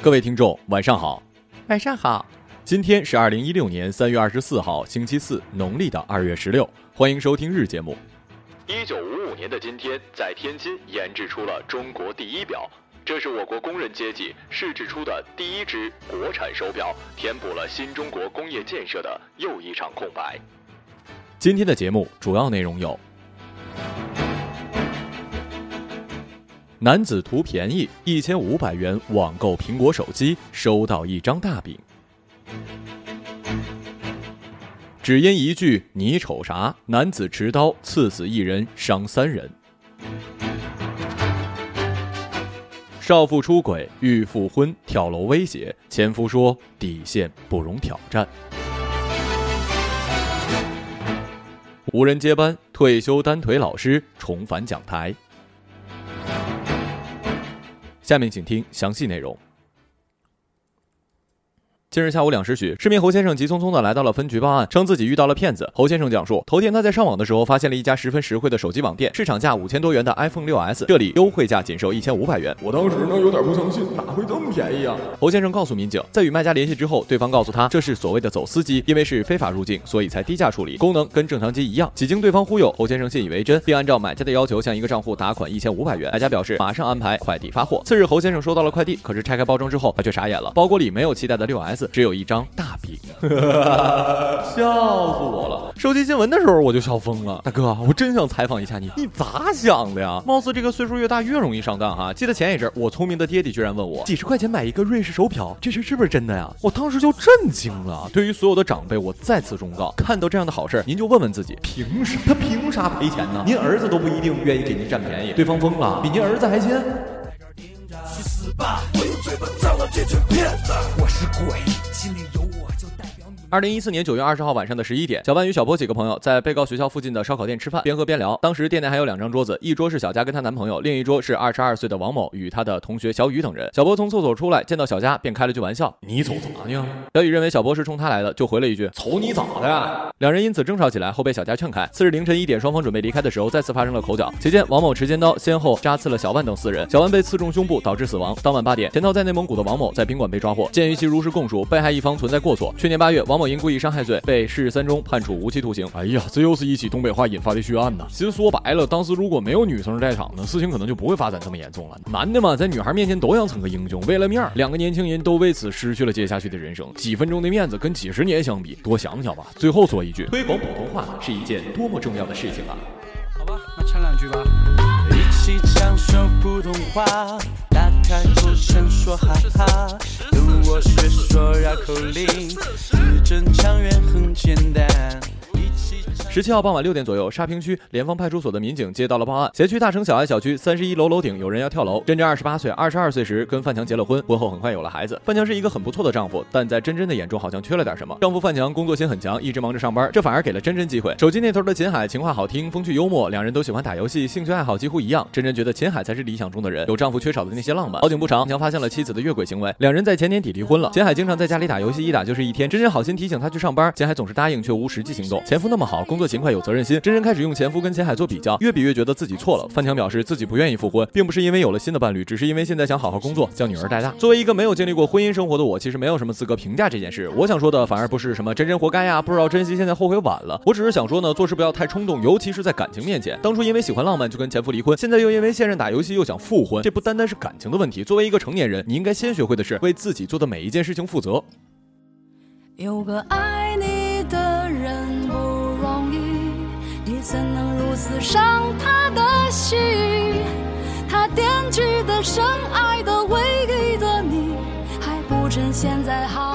各位听众，晚上好。晚上好，今天是二零一六年三月二十四号，星期四，农历的二月十六。欢迎收听日节目。一九五五年的今天，在天津研制出了中国第一表，这是我国工人阶级试制出的第一只国产手表，填补了新中国工业建设的又一场空白。今天的节目主要内容有。男子图便宜一千五百元网购苹果手机，收到一张大饼。只因一句“你瞅啥”，男子持刀刺死一人，伤三人。少妇出轨欲复婚，跳楼威胁前夫说底线不容挑战。无人接班，退休单腿老师重返讲台。下面请听详细内容。今日下午两时许，市民侯先生急匆匆的来到了分局报案，称自己遇到了骗子。侯先生讲述，头天他在上网的时候，发现了一家十分实惠的手机网店，市场价五千多元的 iPhone 六 S，这里优惠价仅售一千五百元。我当时呢有点不相信，哪会这么便宜啊？侯先生告诉民警，在与卖家联系之后，对方告诉他这是所谓的走私机，因为是非法入境，所以才低价处理，功能跟正常机一样。几经对方忽悠，侯先生信以为真，并按照买家的要求向一个账户打款一千五百元。买家表示马上安排快递发货。次日，侯先生收到了快递，可是拆开包装之后，他却傻眼了，包裹里没有期待的六 S S，只有一张。大 饼，笑死我了！收集新闻的时候我就笑疯了。大哥，我真想采访一下你，你咋想的呀？貌似这个岁数越大越容易上当哈。记得前一阵，我聪明的爹地居然问我，几十块钱买一个瑞士手表，这事是不是真的呀？我当时就震惊了。对于所有的长辈，我再次忠告：看到这样的好事，您就问问自己，凭啥？他凭啥赔钱呢？您儿子都不一定愿意给您占便宜。对方疯了，比您儿子还亲。吧！我用嘴巴造了这群骗子！我是鬼，心里有。二零一四年九月二十号晚上的十一点，小万与小波几个朋友在被告学校附近的烧烤店吃饭，边喝边聊。当时店内还有两张桌子，一桌是小佳跟她男朋友，另一桌是二十二岁的王某与他的同学小雨等人。小波从厕所出来，见到小佳便开了句玩笑：“你瞅啥呢？”小雨认为小波是冲他来的，就回了一句：“瞅你咋的？”两人因此争吵起来，后被小佳劝开。次日凌晨一点，双方准备离开的时候，再次发生了口角。期间，王某持尖刀先后扎刺了小万等四人，小万被刺中胸部，导致死亡。当晚八点，潜逃在内蒙古的王某在宾馆被抓获。鉴于其如实供述，被害一方存在过错。去年八月，王某因故意伤害罪。被市三中判处无期徒刑。哎呀，这又是一起东北话引发的血案呐！其实说白了，当时如果没有女生在场呢，事情可能就不会发展这么严重了。男的嘛，在女孩面前都想逞个英雄，为了面儿，两个年轻人都为此失去了接下去的人生。几分钟的面子跟几十年相比，多想想吧。最后说一句，推广普通话是一件多么重要的事情啊！好吧，那唱两句吧。一起讲说普通话，开口腔说哈哈，跟我学说绕口令，字正腔圆很简单。十七号傍晚六点左右，沙坪区联防派出所的民警接到了报案，辖区大城小爱小区三十一楼楼顶有人要跳楼。真真二十八岁，二十二岁时跟范强结了婚，婚后很快有了孩子。范强是一个很不错的丈夫，但在真真的眼中好像缺了点什么。丈夫范强工作心很强，一直忙着上班，这反而给了真真机会。手机那头的秦海情话好听，风趣幽默，两人都喜欢打游戏，兴趣爱好几乎一样。真真觉得秦海才是理想中的人，有丈夫缺少的那些浪漫。好景不长，强发现了妻子的越轨行为，两人在前年底离婚了。秦海经常在家里打游戏，一打就是一天。真真好心提醒他去上班，秦海总是答应，却无实际行动。前夫那么好，工工作勤快，有责任心。真真开始用前夫跟钱海做比较，越比越觉得自己错了。范强表示自己不愿意复婚，并不是因为有了新的伴侣，只是因为现在想好好工作，将女儿带大。作为一个没有经历过婚姻生活的我，其实没有什么资格评价这件事。我想说的反而不是什么真真活该呀，不知道珍惜，现在后悔晚了。我只是想说呢，做事不要太冲动，尤其是在感情面前。当初因为喜欢浪漫就跟前夫离婚，现在又因为现任打游戏又想复婚，这不单单是感情的问题。作为一个成年人，你应该先学会的是为自己做的每一件事情负责。有个爱刺伤他的心，他惦记的、深爱的、唯一的你，还不趁现在好。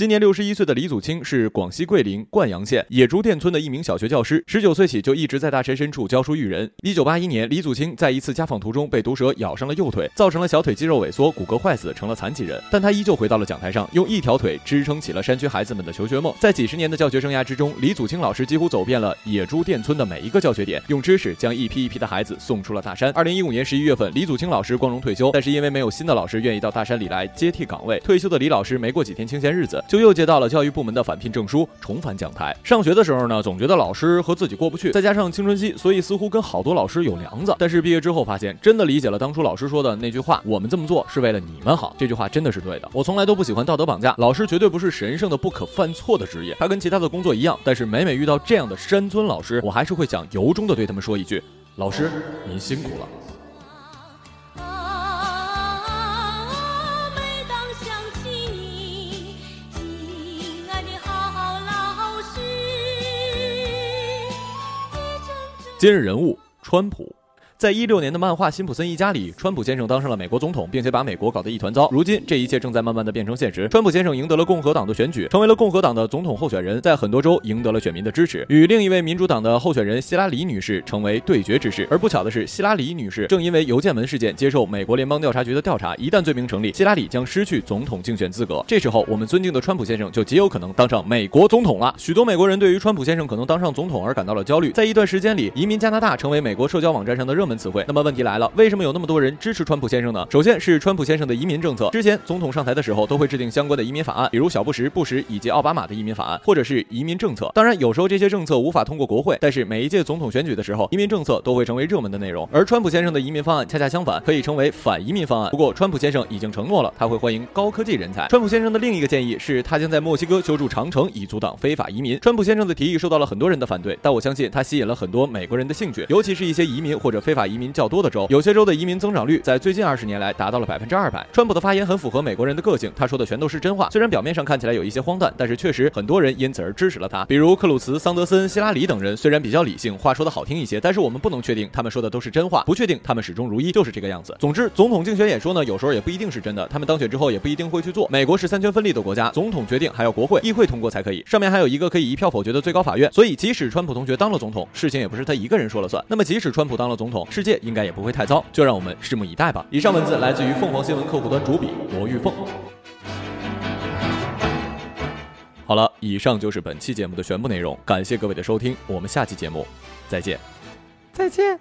今年六十一岁的李祖清是广西桂林灌阳县野猪店村的一名小学教师，十九岁起就一直在大山深处教书育人。一九八一年，李祖清在一次家访途中被毒蛇咬伤了右腿，造成了小腿肌肉萎缩、骨骼坏死，成了残疾人。但他依旧回到了讲台上，用一条腿支撑起了山区孩子们的求学梦。在几十年的教学生涯之中，李祖清老师几乎走遍了野猪店村的每一个教学点，用知识将一批一批的孩子送出了大山。二零一五年十一月份，李祖清老师光荣退休，但是因为没有新的老师愿意到大山里来接替岗位，退休的李老师没过几天清闲日子，就又接到了教育部门的返聘证书，重返讲台。上学的时候呢，总觉得老师和自己过不去，再加上青春期，所以似乎跟好多老师有梁子。但是毕业之后发现，真的理解了当初老师说的那句话：“我们这么做是为了你们好。”这句话真的是对的。我从来都不喜欢道德绑架，老师绝对不是神圣的、不可犯错的职业，他跟其他的工作一样。但是每每遇到这样的山村老师，我还是会想由衷的对他们说一句：“老师，您辛苦了。”今日人物：川普。在一六年的漫画《辛普森一家》里，川普先生当上了美国总统，并且把美国搞得一团糟。如今，这一切正在慢慢的变成现实。川普先生赢得了共和党的选举，成为了共和党的总统候选人，在很多州赢得了选民的支持，与另一位民主党的候选人希拉里女士成为对决之势。而不巧的是，希拉里女士正因为邮件门事件接受美国联邦调查局的调查，一旦罪名成立，希拉里将失去总统竞选资格。这时候，我们尊敬的川普先生就极有可能当上美国总统了。许多美国人对于川普先生可能当上总统而感到了焦虑。在一段时间里，移民加拿大成为美国社交网站上的热门词汇。那么问题来。了，为什么有那么多人支持川普先生呢？首先是川普先生的移民政策。之前总统上台的时候都会制定相关的移民法案，比如小布什、布什以及奥巴马的移民法案，或者是移民政策。当然，有时候这些政策无法通过国会，但是每一届总统选举的时候，移民政策都会成为热门的内容。而川普先生的移民方案恰恰相反，可以称为反移民方案。不过，川普先生已经承诺了，他会欢迎高科技人才。川普先生的另一个建议是他将在墨西哥修筑长城，以阻挡非法移民。川普先生的提议受到了很多人的反对，但我相信他吸引了很多美国人的兴趣，尤其是一些移民或者非法法移民较多的州。有些州的移民。增长率在最近二十年来达到了百分之二百。川普的发言很符合美国人的个性，他说的全都是真话。虽然表面上看起来有一些荒诞，但是确实很多人因此而支持了他。比如克鲁茨、桑德森、希拉里等人，虽然比较理性，话说的好听一些，但是我们不能确定他们说的都是真话，不确定他们始终如一就是这个样子。总之，总统竞选演说呢，有时候也不一定是真的，他们当选之后也不一定会去做。美国是三权分立的国家，总统决定还要国会、议会通过才可以。上面还有一个可以一票否决的最高法院，所以即使川普同学当了总统，事情也不是他一个人说了算。那么即使川普当了总统，世界应该也不会太糟。就让我们拭目以待吧。以上文字来自于凤凰新闻客户端主笔罗玉凤。好了，以上就是本期节目的全部内容，感谢各位的收听，我们下期节目再见，再见。